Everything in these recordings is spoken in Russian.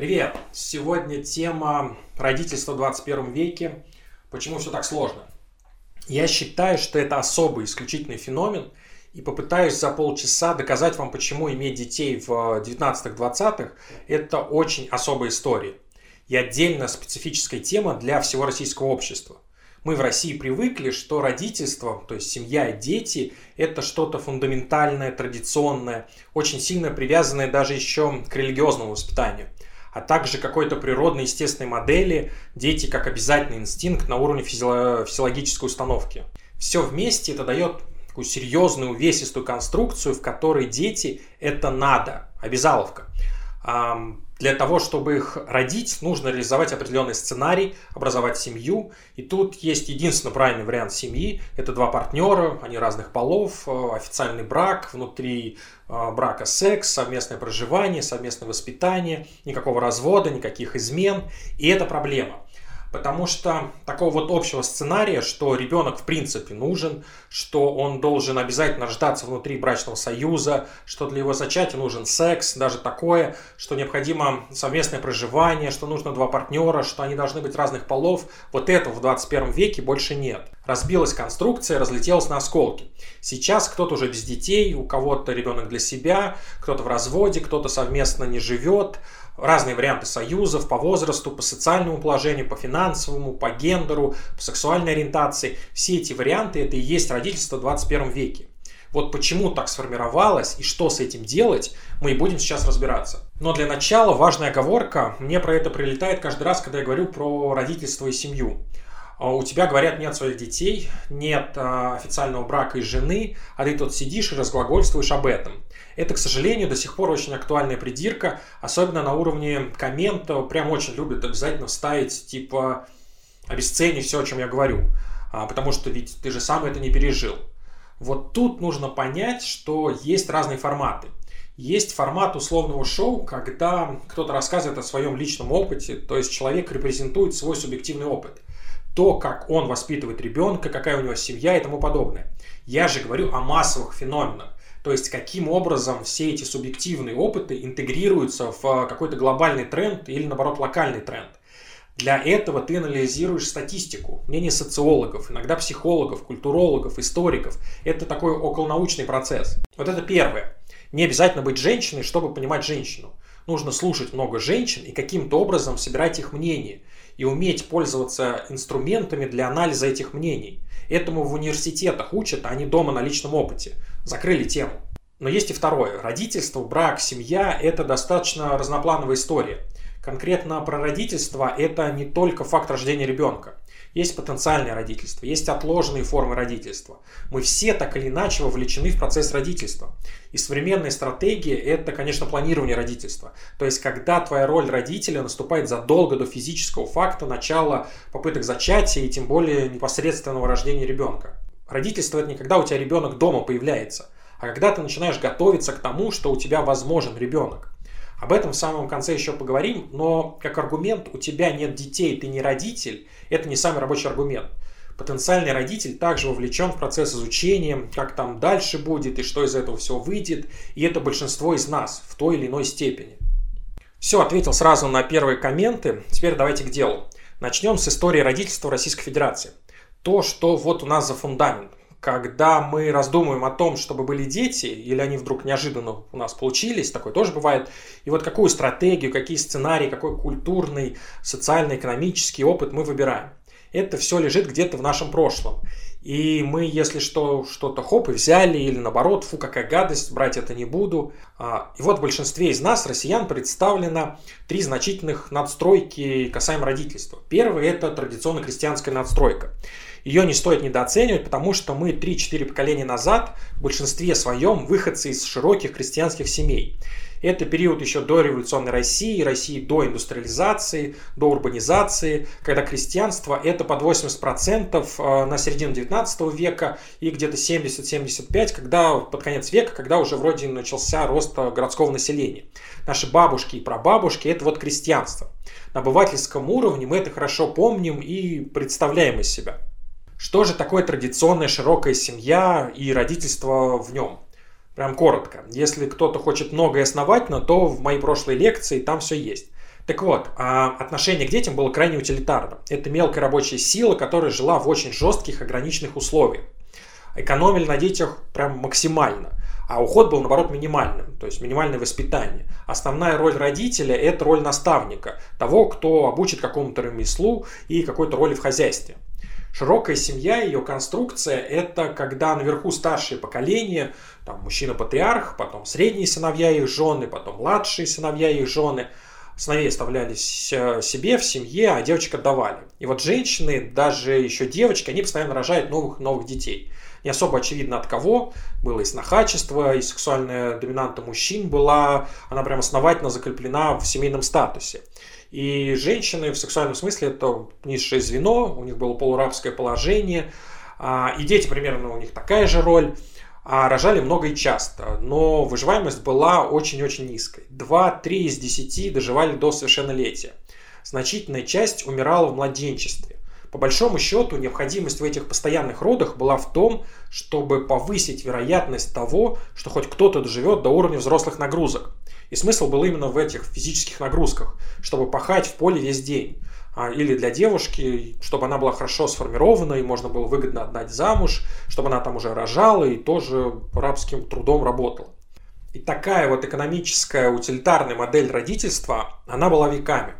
Привет! Сегодня тема родительства в 21 веке. Почему все так сложно? Я считаю, что это особый, исключительный феномен, и попытаюсь за полчаса доказать вам, почему иметь детей в 19-20-х – это очень особая история. И отдельно специфическая тема для всего российского общества. Мы в России привыкли, что родительство, то есть семья и дети, это что-то фундаментальное, традиционное, очень сильно привязанное даже еще к религиозному воспитанию – а также какой-то природной естественной модели дети как обязательный инстинкт на уровне физио- физиологической установки. Все вместе это дает такую серьезную, увесистую конструкцию, в которой дети это надо, обязаловка. Для того, чтобы их родить, нужно реализовать определенный сценарий, образовать семью. И тут есть единственно правильный вариант семьи. Это два партнера, они разных полов, э, официальный брак, внутри э, брака секс, совместное проживание, совместное воспитание, никакого развода, никаких измен. И это проблема. Потому что такого вот общего сценария, что ребенок в принципе нужен, что он должен обязательно рождаться внутри брачного союза, что для его зачатия нужен секс, даже такое, что необходимо совместное проживание, что нужно два партнера, что они должны быть разных полов, вот этого в 21 веке больше нет. Разбилась конструкция, разлетелась на осколки. Сейчас кто-то уже без детей, у кого-то ребенок для себя, кто-то в разводе, кто-то совместно не живет, разные варианты союзов по возрасту, по социальному положению, по финансовому, по гендеру, по сексуальной ориентации. Все эти варианты это и есть родительство в 21 веке. Вот почему так сформировалось и что с этим делать, мы и будем сейчас разбираться. Но для начала важная оговорка. Мне про это прилетает каждый раз, когда я говорю про родительство и семью. А у тебя, говорят, нет своих детей, нет а, официального брака и жены, а ты тут сидишь и разглагольствуешь об этом. Это, к сожалению, до сих пор очень актуальная придирка, особенно на уровне коммента. Прям очень любят обязательно вставить, типа, обесценить все, о чем я говорю. А, потому что ведь ты же сам это не пережил. Вот тут нужно понять, что есть разные форматы. Есть формат условного шоу, когда кто-то рассказывает о своем личном опыте, то есть человек репрезентует свой субъективный опыт то, как он воспитывает ребенка, какая у него семья и тому подобное. Я же говорю о массовых феноменах. То есть, каким образом все эти субъективные опыты интегрируются в э, какой-то глобальный тренд или, наоборот, локальный тренд. Для этого ты анализируешь статистику, мнение социологов, иногда психологов, культурологов, историков. Это такой околонаучный процесс. Вот это первое. Не обязательно быть женщиной, чтобы понимать женщину. Нужно слушать много женщин и каким-то образом собирать их мнение и уметь пользоваться инструментами для анализа этих мнений. Этому в университетах учат, а они дома на личном опыте. Закрыли тему. Но есть и второе. Родительство, брак, семья – это достаточно разноплановая история. Конкретно про родительство – это не только факт рождения ребенка. Есть потенциальное родительство, есть отложенные формы родительства. Мы все так или иначе вовлечены в процесс родительства. И современная стратегия – это, конечно, планирование родительства. То есть, когда твоя роль родителя наступает задолго до физического факта начала попыток зачатия и тем более непосредственного рождения ребенка. Родительство – это не когда у тебя ребенок дома появляется, а когда ты начинаешь готовиться к тому, что у тебя возможен ребенок. Об этом в самом конце еще поговорим, но как аргумент у тебя нет детей, ты не родитель, это не самый рабочий аргумент. Потенциальный родитель также вовлечен в процесс изучения, как там дальше будет и что из этого всего выйдет, и это большинство из нас в той или иной степени. Все, ответил сразу на первые комменты, теперь давайте к делу. Начнем с истории родительства Российской Федерации. То, что вот у нас за фундамент когда мы раздумываем о том, чтобы были дети, или они вдруг неожиданно у нас получились, такое тоже бывает, и вот какую стратегию, какие сценарии, какой культурный, социально-экономический опыт мы выбираем. Это все лежит где-то в нашем прошлом. И мы, если что, что-то хоп и взяли, или наоборот, фу, какая гадость, брать это не буду. А, и вот в большинстве из нас, россиян, представлено три значительных надстройки касаемо родительства. Первый – это традиционно крестьянская надстройка. Ее не стоит недооценивать, потому что мы 3-4 поколения назад в большинстве своем выходцы из широких крестьянских семей. Это период еще до революционной России, России до индустриализации, до урбанизации, когда крестьянство это под 80% э, на середину 19 века и где-то 70-75, когда под конец века, когда уже вроде начался рост городского населения. Наши бабушки и прабабушки это вот крестьянство. На обывательском уровне мы это хорошо помним и представляем из себя. Что же такое традиционная широкая семья и родительство в нем? Прям коротко. Если кто-то хочет много и основательно, то в моей прошлой лекции там все есть. Так вот, а, отношение к детям было крайне утилитарным. Это мелкая рабочая сила, которая жила в очень жестких ограниченных условиях. Экономили на детях прям максимально. А уход был, наоборот, минимальным, то есть минимальное воспитание. Основная роль родителя – это роль наставника, того, кто обучит какому-то ремеслу и какой-то роли в хозяйстве. Широкая семья, ее конструкция – это когда наверху старшее поколение, там мужчина-патриарх, потом средние сыновья их жены, потом младшие сыновья их жены. Сыновей оставлялись э, себе в семье, а девочек отдавали. И вот женщины, даже еще девочки, они постоянно рожают новых новых детей не особо очевидно от кого. Было и снохачество, и сексуальная доминанта мужчин была, она прям основательно закреплена в семейном статусе. И женщины в сексуальном смысле это низшее звено, у них было полурабское положение, а, и дети примерно у них такая же роль. А рожали много и часто, но выживаемость была очень-очень низкой. 2-3 из 10 доживали до совершеннолетия. Значительная часть умирала в младенчестве. По большому счету, необходимость в этих постоянных родах была в том, чтобы повысить вероятность того, что хоть кто-то доживет до уровня взрослых нагрузок. И смысл был именно в этих физических нагрузках, чтобы пахать в поле весь день. А, или для девушки, чтобы она была хорошо сформирована и можно было выгодно отдать замуж, чтобы она там уже рожала и тоже рабским трудом работала. И такая вот экономическая утилитарная модель родительства, она была веками.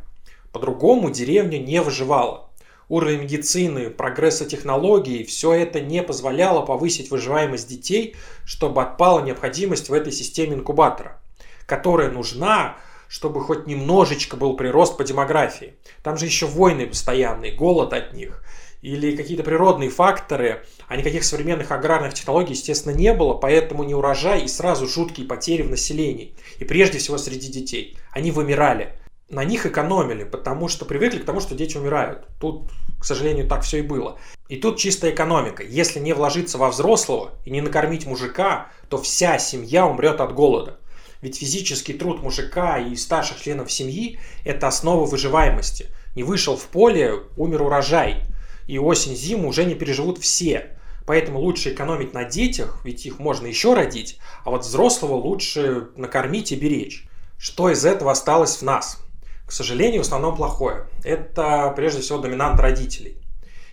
По-другому деревня не выживала уровень медицины, прогресса технологий, все это не позволяло повысить выживаемость детей, чтобы отпала необходимость в этой системе инкубатора, которая нужна, чтобы хоть немножечко был прирост по демографии. Там же еще войны постоянные, голод от них или какие-то природные факторы, а никаких современных аграрных технологий, естественно, не было, поэтому не урожай и сразу жуткие потери в населении. И прежде всего среди детей. Они вымирали на них экономили, потому что привыкли к тому, что дети умирают. Тут, к сожалению, так все и было. И тут чистая экономика. Если не вложиться во взрослого и не накормить мужика, то вся семья умрет от голода. Ведь физический труд мужика и старших членов семьи – это основа выживаемости. Не вышел в поле, умер урожай. И осень-зиму уже не переживут все. Поэтому лучше экономить на детях, ведь их можно еще родить, а вот взрослого лучше накормить и беречь. Что из этого осталось в нас? к сожалению, в основном плохое. Это прежде всего доминант родителей.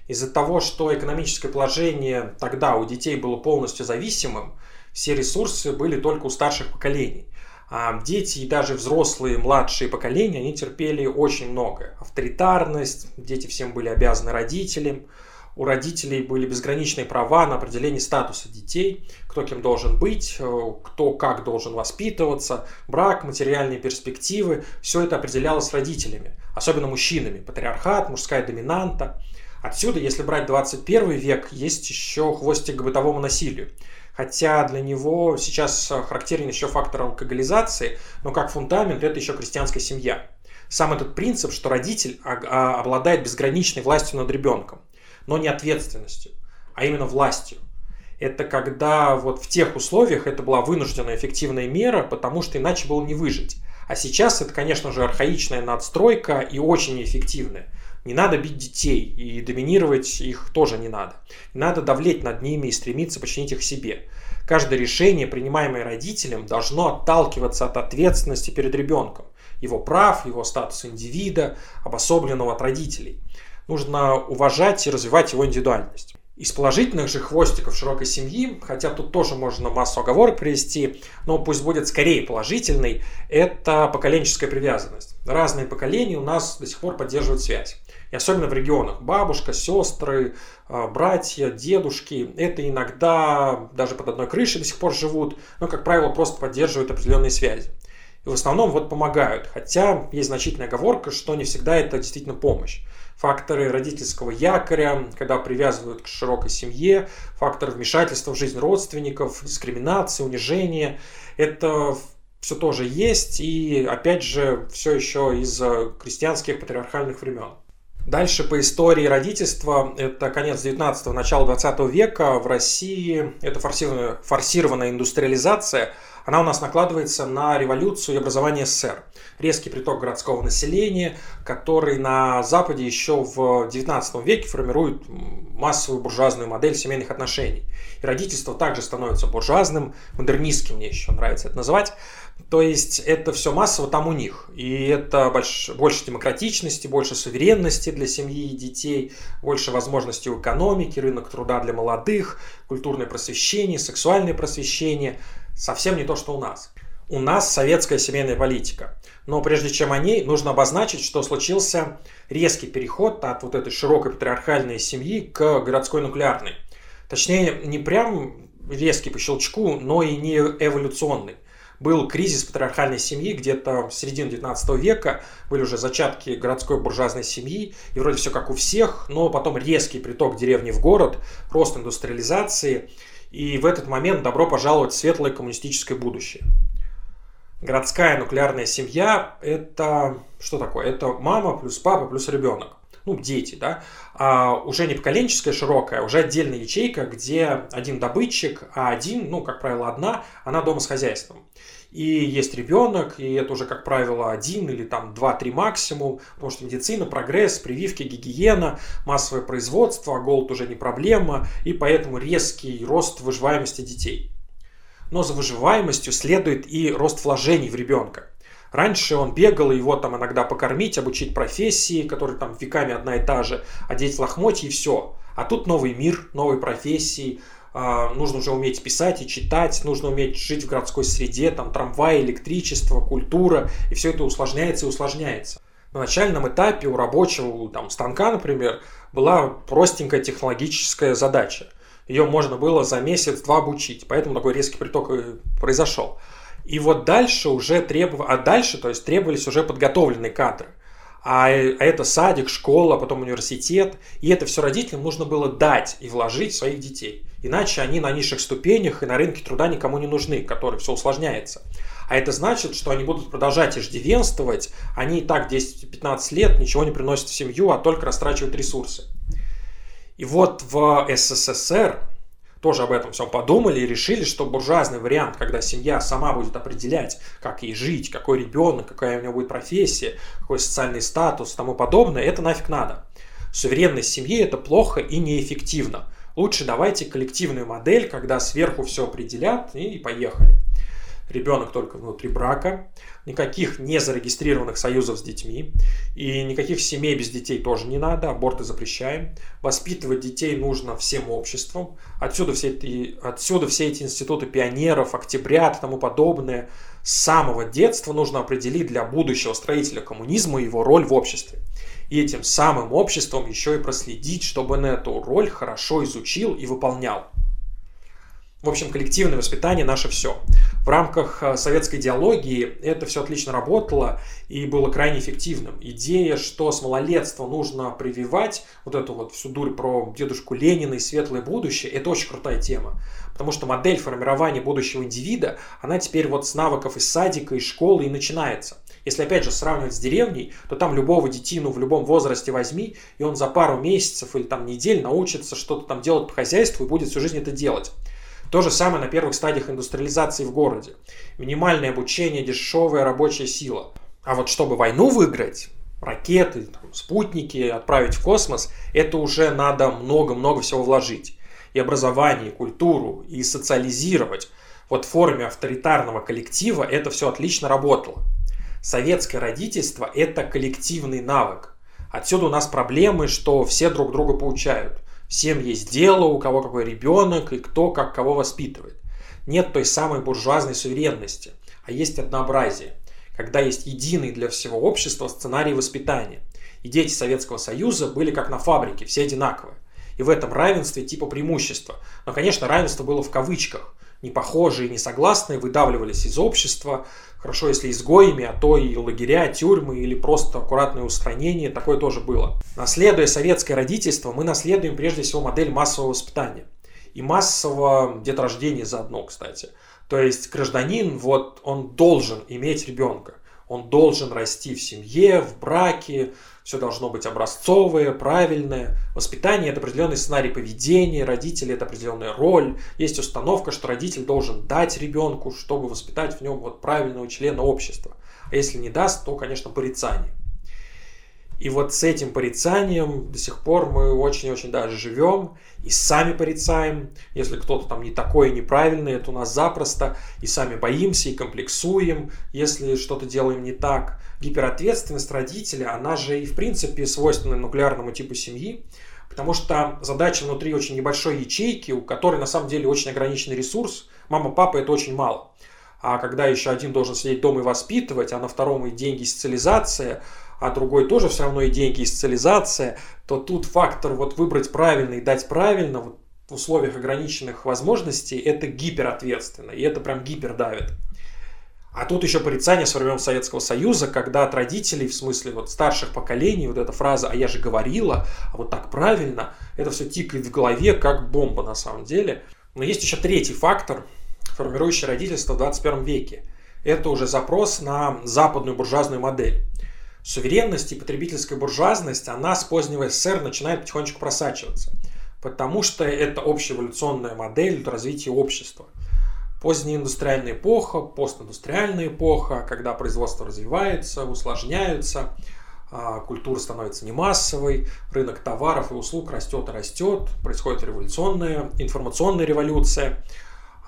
Из-за того, что экономическое положение тогда у детей было полностью зависимым, все ресурсы были только у старших поколений. А дети и даже взрослые, младшие поколения, они терпели очень многое. Авторитарность, дети всем были обязаны родителям, у родителей были безграничные права на определение статуса детей, кто кем должен быть, э, кто как должен воспитываться, брак, материальные перспективы. Все это определялось родителями, особенно мужчинами. Патриархат, мужская доминанта. Отсюда, если брать 21 век, есть еще хвостик к бытовому насилию. Хотя для него сейчас характерен еще фактор алкоголизации, но как фундамент это еще крестьянская семья. Сам этот принцип, что родитель а, обладает безграничной властью над ребенком но не ответственностью, а именно властью. Это когда вот в тех условиях это была вынужденная эффективная мера, потому что иначе было не выжить. А сейчас это, конечно же, архаичная надстройка и очень неэффективная. Не надо бить детей, и доминировать их тоже не надо. Не надо давлеть над ними и стремиться починить их себе. Каждое решение, принимаемое родителем, должно отталкиваться от ответственности перед ребенком, его прав, его статуса индивида, обособленного от родителей нужно уважать и развивать его индивидуальность. Из положительных же хвостиков широкой семьи, хотя тут тоже можно массу оговорок привести, но пусть будет скорее положительный, это поколенческая привязанность. Разные поколения у нас до сих пор поддерживают связь. И особенно в регионах. Бабушка, сестры, а, братья, дедушки. Это иногда даже под одной крышей до сих пор живут, но, как правило, просто поддерживают определенные связи. И в основном вот помогают. Хотя есть значительная оговорка, что не всегда это действительно помощь факторы родительского якоря, когда привязывают к широкой семье, факторы вмешательства в жизнь родственников, дискриминации, унижения. Это все тоже есть, и опять же, все еще из крестьянских патриархальных времен. Дальше по истории родительства, это конец 19-го, начало 20 века, в России это форсированная, индустриализация, она у нас накладывается на революцию и образование СССР. Резкий приток городского населения, который на Западе еще в 19 веке формирует массовую буржуазную модель семейных отношений. И родительство также становится буржуазным, модернистским, мне еще нравится это называть. То есть это все массово там у них. И это больше, больше демократичности, больше суверенности для семьи и детей, больше возможностей в экономике, рынок труда для молодых, культурное просвещение, сексуальное просвещение. Совсем не то, что у нас. У нас советская семейная политика. Но прежде чем о ней, нужно обозначить, что случился резкий переход от вот этой широкой патриархальной семьи к городской нуклеарной. Точнее, не прям резкий по щелчку, но и не эволюционный был кризис патриархальной семьи где-то в середине 19 века, были уже зачатки городской буржуазной семьи, и вроде все как у всех, но потом резкий приток деревни в город, рост индустриализации, и в этот момент добро пожаловать в светлое коммунистическое будущее. Городская нуклеарная семья – это что такое? Это мама плюс папа плюс ребенок ну, дети, да, а уже не поколенческая широкая, уже отдельная ячейка, где один добытчик, а один, ну, как правило, одна, она дома с хозяйством. И есть ребенок, и это уже, как правило, один или там два-три максимум, потому что медицина, прогресс, прививки, гигиена, массовое производство, голод уже не проблема, и поэтому резкий рост выживаемости детей. Но за выживаемостью следует и рост вложений в ребенка. Раньше он бегал, его там иногда покормить, обучить профессии, которые там веками одна и та же, одеть лохмотья и все. А тут новый мир, новые профессии, а, нужно уже уметь писать и читать, нужно уметь жить в городской среде, там трамвай, электричество, культура, и все это усложняется и усложняется. На начальном этапе у рабочего там, станка, например, была простенькая технологическая задача. Ее можно было за месяц-два обучить, поэтому такой резкий приток произошел. И вот дальше уже требовали, а дальше, то есть требовались уже подготовленные кадры. А, а это садик, школа, потом университет. И это все родителям нужно было дать и вложить в своих детей. Иначе они на низших ступенях и на рынке труда никому не нужны, который все усложняется. А это значит, что они будут продолжать иждивенствовать, они и так 10-15 лет ничего не приносят в семью, а только растрачивают ресурсы. И вот в СССР тоже об этом всем подумали и решили, что буржуазный вариант, когда семья сама будет определять, как ей жить, какой ребенок, какая у него будет профессия, какой социальный статус и тому подобное, это нафиг надо. Суверенность семьи это плохо и неэффективно. Лучше давайте коллективную модель, когда сверху все определят и поехали ребенок только внутри брака, никаких незарегистрированных союзов с детьми, и никаких семей без детей тоже не надо, аборты запрещаем. Воспитывать детей нужно всем обществом. Отсюда все эти, отсюда все эти институты пионеров, октябрят и тому подобное. С самого детства нужно определить для будущего строителя коммунизма его роль в обществе. И этим самым обществом еще и проследить, чтобы он эту роль хорошо изучил и выполнял. В общем, коллективное воспитание наше все. В рамках э, советской идеологии это все отлично работало и было крайне эффективным. Идея, что с малолетства нужно прививать вот эту вот всю дурь про дедушку Ленина и светлое будущее, это очень крутая тема. Потому что модель формирования будущего индивида, она теперь вот с навыков из садика, из школы и начинается. Если опять же сравнивать с деревней, то там любого детину в любом возрасте возьми, и он за пару месяцев или там недель научится что-то там делать по хозяйству и будет всю жизнь это делать. То же самое на первых стадиях индустриализации в городе. Минимальное обучение, дешевая рабочая сила. А вот чтобы войну выиграть, ракеты, там, спутники отправить в космос, это уже надо много-много всего вложить. И образование, и культуру, и социализировать. Вот в форме авторитарного коллектива это все отлично работало. Советское родительство – это коллективный навык. Отсюда у нас проблемы, что все друг друга получают. Всем есть дело, у кого какой ребенок и кто как кого воспитывает. Нет той самой буржуазной суверенности, а есть однообразие, когда есть единый для всего общества сценарий воспитания. И дети Советского Союза были как на фабрике, все одинаковые. И в этом равенстве типа преимущества. Но, конечно, равенство было в кавычках. Непохожие несогласные выдавливались из общества, Хорошо, если изгоями, а то и лагеря, тюрьмы или просто аккуратное устранение, такое тоже было. Наследуя советское родительство, мы наследуем прежде всего модель массового воспитания. И массового деторождения заодно, кстати. То есть гражданин, вот он должен иметь ребенка. Он должен расти в семье, в браке, все должно быть образцовое, правильное. Воспитание – это определенный сценарий поведения, родители – это определенная роль. Есть установка, что родитель должен дать ребенку, чтобы воспитать в нем вот правильного члена общества. А если не даст, то, конечно, порицание. И вот с этим порицанием до сих пор мы очень-очень даже живем и сами порицаем. Если кто-то там не такой неправильный, это у нас запросто. И сами боимся и комплексуем, если что-то делаем не так. Гиперответственность родителя, она же и в принципе свойственна нуклеарному типу семьи. Потому что задача внутри очень небольшой ячейки, у которой на самом деле очень ограниченный ресурс. Мама, папа это очень мало. А когда еще один должен сидеть дома и воспитывать, а на втором и деньги социализация, а другой тоже все равно и деньги, и социализация, то тут фактор вот выбрать правильно и дать правильно вот в условиях ограниченных возможностей, это гиперответственно, и это прям гипер давит. А тут еще порицание со времен Советского Союза, когда от родителей, в смысле вот старших поколений, вот эта фраза «а я же говорила», а вот так правильно, это все тикает в голове, как бомба на самом деле. Но есть еще третий фактор, формирующий родительство в 21 веке. Это уже запрос на западную буржуазную модель. Суверенность и потребительская буржуазность, она с позднего СССР начинает потихонечку просачиваться. Потому что это общая эволюционная модель развития общества. Поздняя индустриальная эпоха, постиндустриальная эпоха, когда производство развивается, усложняется, а, культура становится не массовой, рынок товаров и услуг растет и растет, происходит революционная, информационная революция,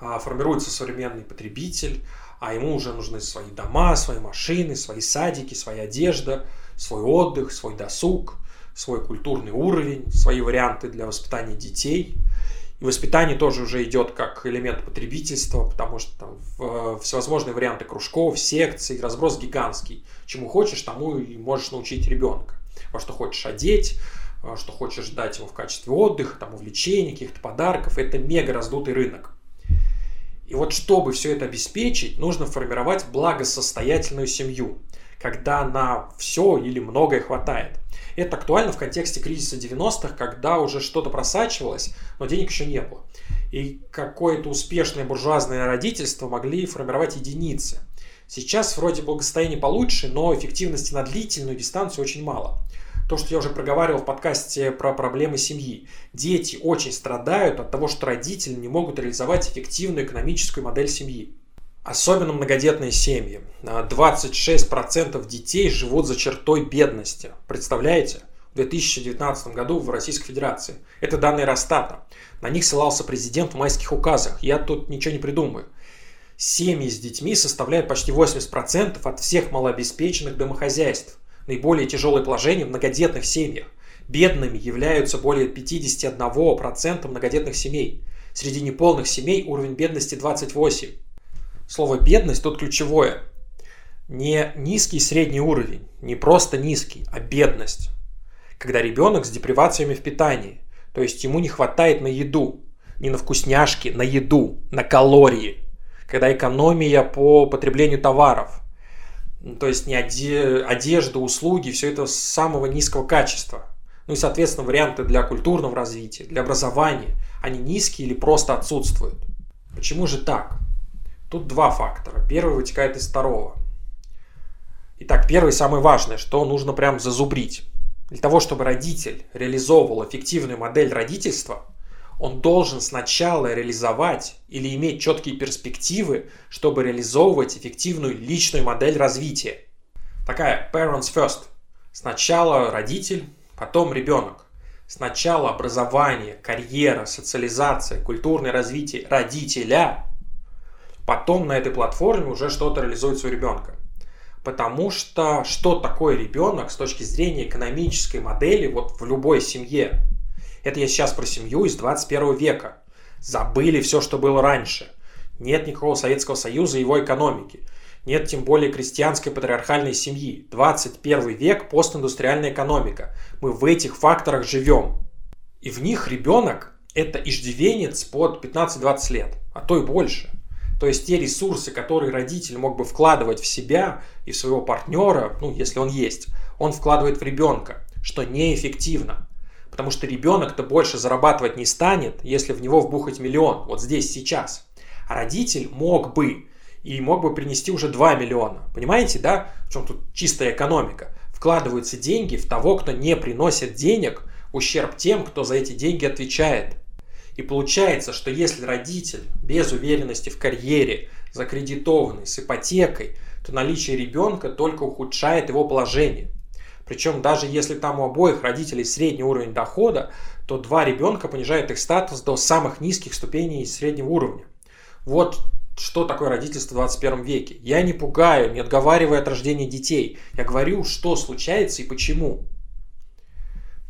а, формируется современный потребитель, а ему уже нужны свои дома, свои машины, свои садики, своя одежда, свой отдых, свой досуг, свой культурный уровень, свои варианты для воспитания детей. И воспитание тоже уже идет как элемент потребительства, потому что там э, всевозможные варианты кружков, секций, разброс гигантский. Чему хочешь, тому и можешь научить ребенка. Во что хочешь одеть, что хочешь дать ему в качестве отдыха, там, увлечений, каких-то подарков. Это мега раздутый рынок. И вот чтобы все это обеспечить, нужно формировать благосостоятельную семью, когда на все или многое хватает. Это актуально в контексте кризиса 90-х, когда уже что-то просачивалось, но денег еще не было. И какое-то успешное буржуазное родительство могли формировать единицы. Сейчас вроде благосостояние получше, но эффективности на длительную дистанцию очень мало то, что я уже проговаривал в подкасте про проблемы семьи. Дети очень страдают от того, что родители не могут реализовать эффективную экономическую модель семьи. Особенно многодетные семьи. 26% детей живут за чертой бедности. Представляете? В 2019 году в Российской Федерации. Это данные Росстата. На них ссылался президент в майских указах. Я тут ничего не придумаю. Семьи с детьми составляют почти 80% от всех малообеспеченных домохозяйств наиболее тяжелое положение в многодетных семьях. Бедными являются более 51% многодетных семей. Среди неполных семей уровень бедности 28. Слово «бедность» тут ключевое. Не низкий средний уровень, не просто низкий, а бедность. Когда ребенок с депривациями в питании, то есть ему не хватает на еду, не на вкусняшки, на еду, на калории. Когда экономия по потреблению товаров, то есть не одежда, услуги, все это самого низкого качества. Ну и, соответственно, варианты для культурного развития, для образования, они низкие или просто отсутствуют. Почему же так? Тут два фактора. Первый вытекает из второго. Итак, первый самый важный, что нужно прям зазубрить. Для того, чтобы родитель реализовывал эффективную модель родительства – он должен сначала реализовать или иметь четкие перспективы, чтобы реализовывать эффективную личную модель развития. Такая parents first. Сначала родитель, потом ребенок. Сначала образование, карьера, социализация, культурное развитие родителя. Потом на этой платформе уже что-то реализуется у ребенка. Потому что что такое ребенок с точки зрения экономической модели вот в любой семье? Это я сейчас про семью из 21 века. Забыли все, что было раньше. Нет никакого Советского Союза и его экономики. Нет тем более крестьянской патриархальной семьи. 21 век – постиндустриальная экономика. Мы в этих факторах живем. И в них ребенок – это иждивенец под 15-20 лет, а то и больше. То есть те ресурсы, которые родитель мог бы вкладывать в себя и в своего партнера, ну, если он есть, он вкладывает в ребенка, что неэффективно. Потому что ребенок-то больше зарабатывать не станет, если в него вбухать миллион, вот здесь, сейчас. А родитель мог бы, и мог бы принести уже 2 миллиона. Понимаете, да? В чем тут чистая экономика? Вкладываются деньги в того, кто не приносит денег, ущерб тем, кто за эти деньги отвечает. И получается, что если родитель без уверенности в карьере, закредитованный, с ипотекой, то наличие ребенка только ухудшает его положение. Причем даже если там у обоих родителей средний уровень дохода, то два ребенка понижает их статус до самых низких ступеней среднего уровня. Вот что такое родительство в 21 веке. Я не пугаю, не отговариваю от рождения детей. Я говорю, что случается и почему.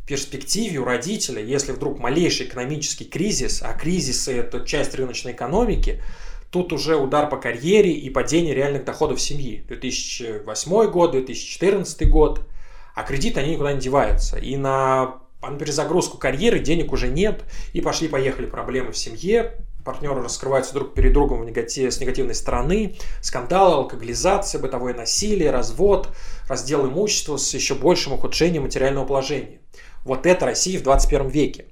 В перспективе у родителя, если вдруг малейший экономический кризис, а кризисы это часть рыночной экономики, тут уже удар по карьере и падение реальных доходов семьи. 2008 год, 2014 год. А кредиты, они никуда не деваются. И на, на перезагрузку карьеры денег уже нет. И пошли-поехали проблемы в семье, партнеры раскрываются друг перед другом в негатив, с негативной стороны, скандалы, алкоголизация, бытовое насилие, развод, раздел имущества с еще большим ухудшением материального положения. Вот это Россия в 21 веке.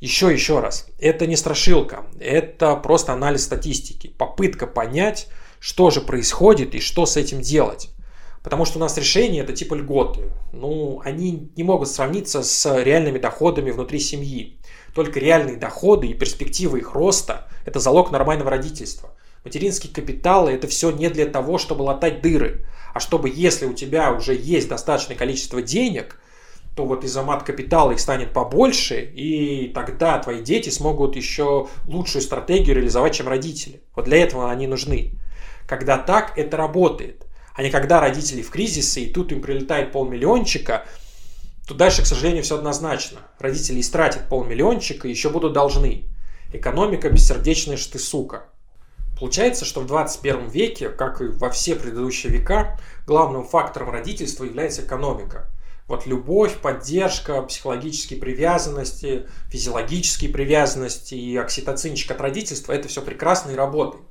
Еще, еще раз, это не страшилка, это просто анализ статистики, попытка понять, что же происходит и что с этим делать. Потому что у нас решения это типа льготы. Ну, они не могут сравниться с реальными доходами внутри семьи. Только реальные доходы и перспективы их роста – это залог нормального родительства. Материнские капиталы – это все не для того, чтобы латать дыры, а чтобы, если у тебя уже есть достаточное количество денег, то вот из-за мат-капитала их станет побольше, и тогда твои дети смогут еще лучшую стратегию реализовать, чем родители. Вот для этого они нужны. Когда так, это работает. А не когда родители в кризисе, и тут им прилетает полмиллиончика – то дальше, к сожалению, все однозначно. Родители истратят полмиллиончика и еще будут должны. Экономика бессердечная, что ты сука. Получается, что в 21 веке, как и во все предыдущие века, главным фактором родительства является экономика. Вот любовь, поддержка, психологические привязанности, физиологические привязанности и окситоцинчик от родительства – это все прекрасно и работает.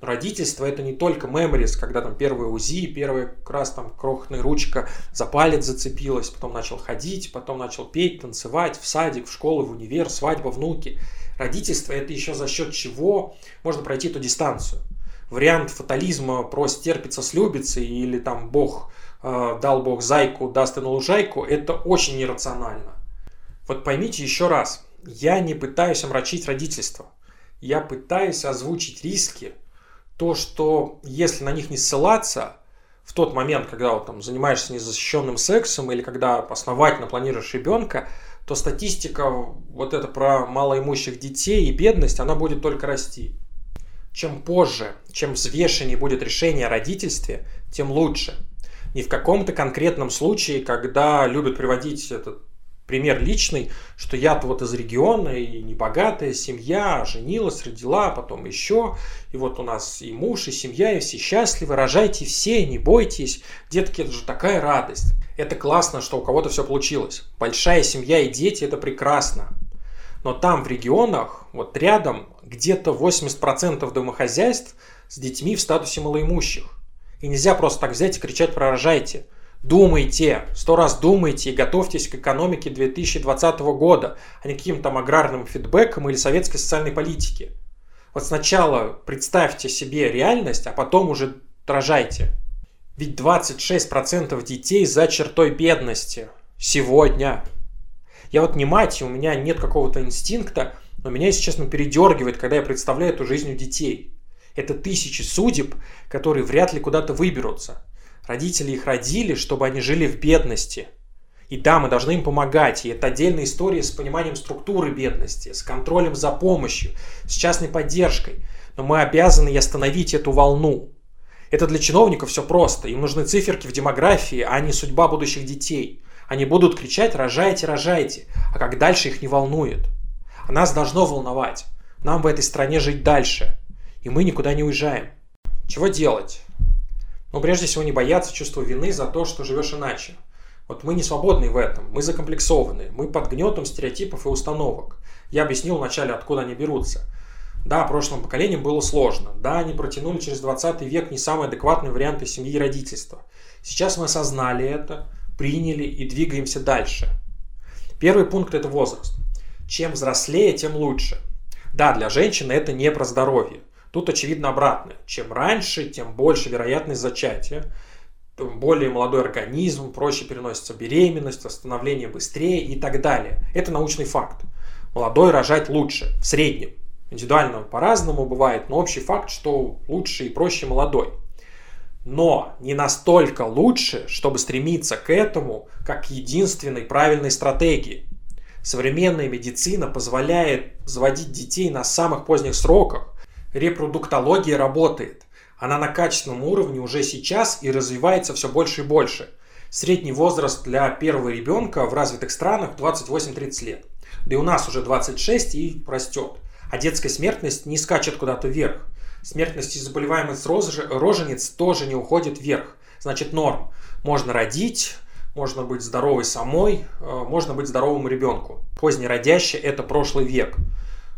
Родительство это не только меморис, когда там первое УЗИ, первая как раз там крохотная ручка за палец зацепилась, потом начал ходить, потом начал петь, танцевать в садик, в школу, в универ, свадьба, внуки. Родительство это еще за счет чего можно пройти эту дистанцию. Вариант фатализма про стерпится, слюбится или там Бог э, дал Бог зайку, даст и на лужайку, это очень нерационально. Вот поймите еще раз, я не пытаюсь омрачить родительство. Я пытаюсь озвучить риски, то, что если на них не ссылаться, в тот момент, когда вот, там, занимаешься незащищенным сексом или когда основательно планируешь ребенка, то статистика вот это про малоимущих детей и бедность, она будет только расти. Чем позже, чем взвешеннее будет решение о родительстве, тем лучше. Не в каком-то конкретном случае, когда любят приводить этот пример личный, что я-то вот из региона, и небогатая семья, женилась, родила, а потом еще, и вот у нас и муж, и семья, и все счастливы, рожайте все, не бойтесь, детки, это же такая радость. Это классно, что у кого-то все получилось. Большая семья и дети – это прекрасно. Но там в регионах, вот рядом, где-то 80% домохозяйств с детьми в статусе малоимущих. И нельзя просто так взять и кричать про рожайте – Думайте, сто раз думайте и готовьтесь к экономике 2020 года, а не каким-то там аграрным фидбэком или советской социальной политике. Вот сначала представьте себе реальность, а потом уже рожайте. Ведь 26% детей за чертой бедности сегодня. Я вот не мать, и у меня нет какого-то инстинкта, но меня, если честно, передергивает, когда я представляю эту жизнь у детей. Это тысячи судеб, которые вряд ли куда-то выберутся. Родители их родили, чтобы они жили в бедности. И да, мы должны им помогать. И это отдельная история с пониманием структуры бедности, с контролем за помощью, с частной поддержкой. Но мы обязаны и остановить эту волну. Это для чиновников все просто. Им нужны циферки в демографии, а не судьба будущих детей. Они будут кричать «рожайте, рожайте», а как дальше их не волнует. А нас должно волновать. Нам в этой стране жить дальше. И мы никуда не уезжаем. Чего делать? Но прежде всего не бояться чувства вины за то, что живешь иначе. Вот мы не свободны в этом, мы закомплексованы, мы под гнетом стереотипов и установок. Я объяснил вначале, откуда они берутся. Да, прошлым поколениям было сложно. Да, они протянули через 20 век не самые адекватные варианты семьи и родительства. Сейчас мы осознали это, приняли и двигаемся дальше. Первый пункт – это возраст. Чем взрослее, тем лучше. Да, для женщины это не про здоровье. Тут очевидно обратное. Чем раньше, тем больше вероятность зачатия, более молодой организм, проще переносится беременность, восстановление быстрее и так далее. Это научный факт. Молодой рожать лучше, в среднем. Индивидуально по-разному бывает, но общий факт, что лучше и проще молодой. но не настолько лучше, чтобы стремиться к этому как к единственной правильной стратегии. Современная медицина позволяет заводить детей на самых поздних сроках. Репродуктология работает. Она на качественном уровне уже сейчас и развивается все больше и больше. Средний возраст для первого ребенка в развитых странах 28-30 лет. Да и у нас уже 26 и растет. А детская смертность не скачет куда-то вверх. Смертность и заболеваемость рожениц тоже не уходит вверх. Значит, норм. Можно родить, можно быть здоровой самой, э, можно быть здоровым ребенку. Позднеродящий – это прошлый век.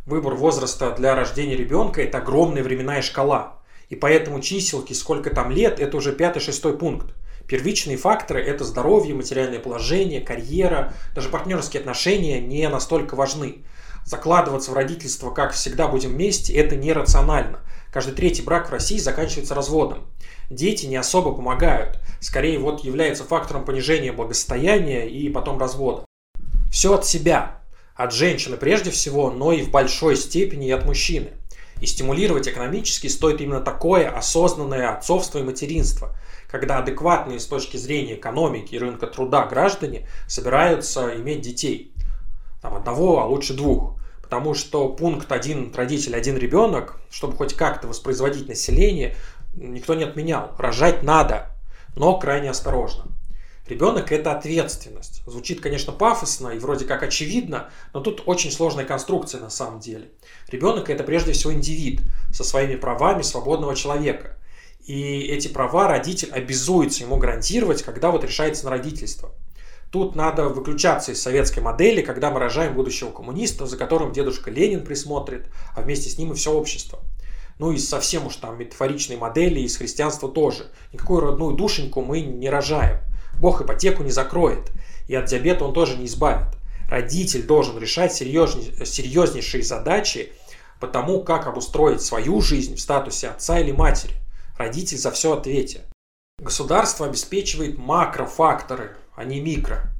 Выбор возраста для рождения ребенка – это огромная временная шкала. И поэтому чиселки, сколько там лет, это уже пятый-шестой пункт. Первичные факторы – это здоровье, материальное положение, карьера, даже партнерские отношения не настолько важны. Закладываться в родительство, как всегда будем вместе, это нерационально. Каждый третий брак в России заканчивается разводом. Дети не особо помогают. Скорее вот является фактором понижения благосостояния и потом развода. Все от себя. От женщины прежде всего, но и в большой степени от мужчины. И стимулировать экономически стоит именно такое осознанное отцовство и материнство, когда адекватные с точки зрения экономики и рынка труда граждане собираются иметь детей. Там одного, а лучше двух. Потому что пункт один родитель, один ребенок, чтобы хоть как-то воспроизводить население, никто не отменял. Рожать надо, но крайне осторожно. Ребенок – это ответственность. Звучит, конечно, пафосно и вроде как очевидно, но тут очень сложная конструкция на самом деле. Ребенок – это прежде всего индивид со своими правами свободного человека. И эти права родитель обязуется ему гарантировать, когда вот решается на родительство. Тут надо выключаться из советской модели, когда мы рожаем будущего коммуниста, за которым дедушка Ленин присмотрит, а вместе с ним и все общество. Ну и совсем уж там метафоричной модели из христианства тоже. Никакую родную душеньку мы не рожаем. Бог ипотеку не закроет. И от диабета он тоже не избавит. Родитель должен решать серьезнейшие задачи по тому, как обустроить свою жизнь в статусе отца или матери. Родитель за все ответит. Государство обеспечивает макрофакторы, а не микро.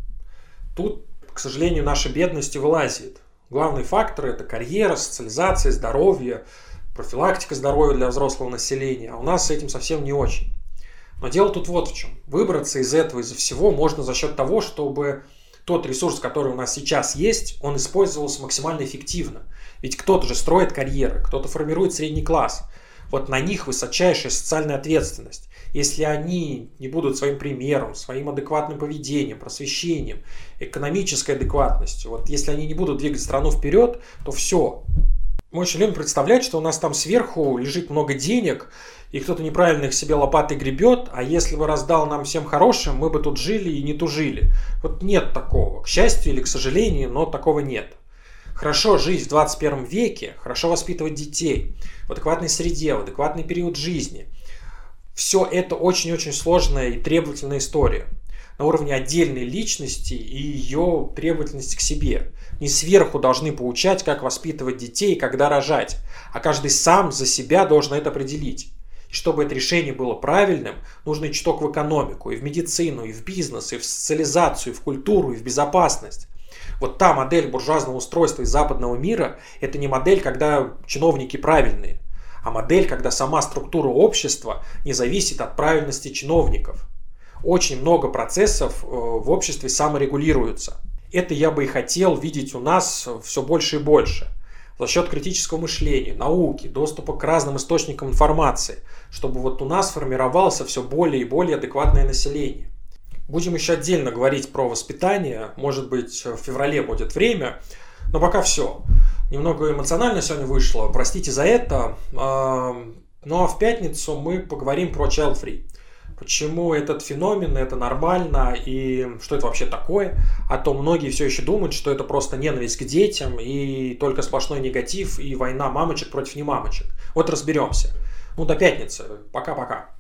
Тут, к сожалению, наша бедность и вылазит. Главные факторы – это карьера, социализация, здоровье, профилактика здоровья для взрослого населения. А у нас с этим совсем не очень. Но дело тут вот в чем. Выбраться из этого, из-за всего можно за счет того, чтобы тот ресурс, который у нас сейчас есть, он использовался максимально эффективно. Ведь кто-то же строит карьеры, кто-то формирует средний класс. Вот на них высочайшая социальная ответственность. Если они не будут своим примером, своим адекватным поведением, просвещением, экономической адекватностью, вот если они не будут двигать страну вперед, то все, мы очень любим представлять, что у нас там сверху лежит много денег, и кто-то неправильно их себе лопатой гребет, а если бы раздал нам всем хорошим, мы бы тут жили и не тужили. Вот нет такого. К счастью или к сожалению, но такого нет. Хорошо жить в 21 веке, хорошо воспитывать детей в адекватной среде, в адекватный период жизни. Все это очень-очень сложная и требовательная история на уровне отдельной личности и ее требовательности к себе. Не сверху должны поучать, как воспитывать детей когда рожать, а каждый сам за себя должен это определить. И чтобы это решение было правильным, нужно и чуток в экономику, и в медицину, и в бизнес, и в социализацию, и в культуру, и в безопасность. Вот та модель буржуазного устройства из западного мира – это не модель, когда чиновники правильные, а модель, когда сама структура общества не зависит от правильности чиновников – очень много процессов э, в обществе саморегулируются. Это я бы и хотел видеть у нас все больше и больше. За счет критического мышления, науки, доступа к разным источникам информации, чтобы вот у нас формировалось все более и более адекватное население. Будем еще отдельно говорить про воспитание, может быть в феврале будет время, но пока все. Немного эмоционально сегодня вышло, простите за это. Ну а в пятницу мы поговорим про child free почему этот феномен, это нормально и что это вообще такое, а то многие все еще думают, что это просто ненависть к детям и только сплошной негатив и война мамочек против не мамочек. Вот разберемся. Ну, до пятницы. Пока-пока.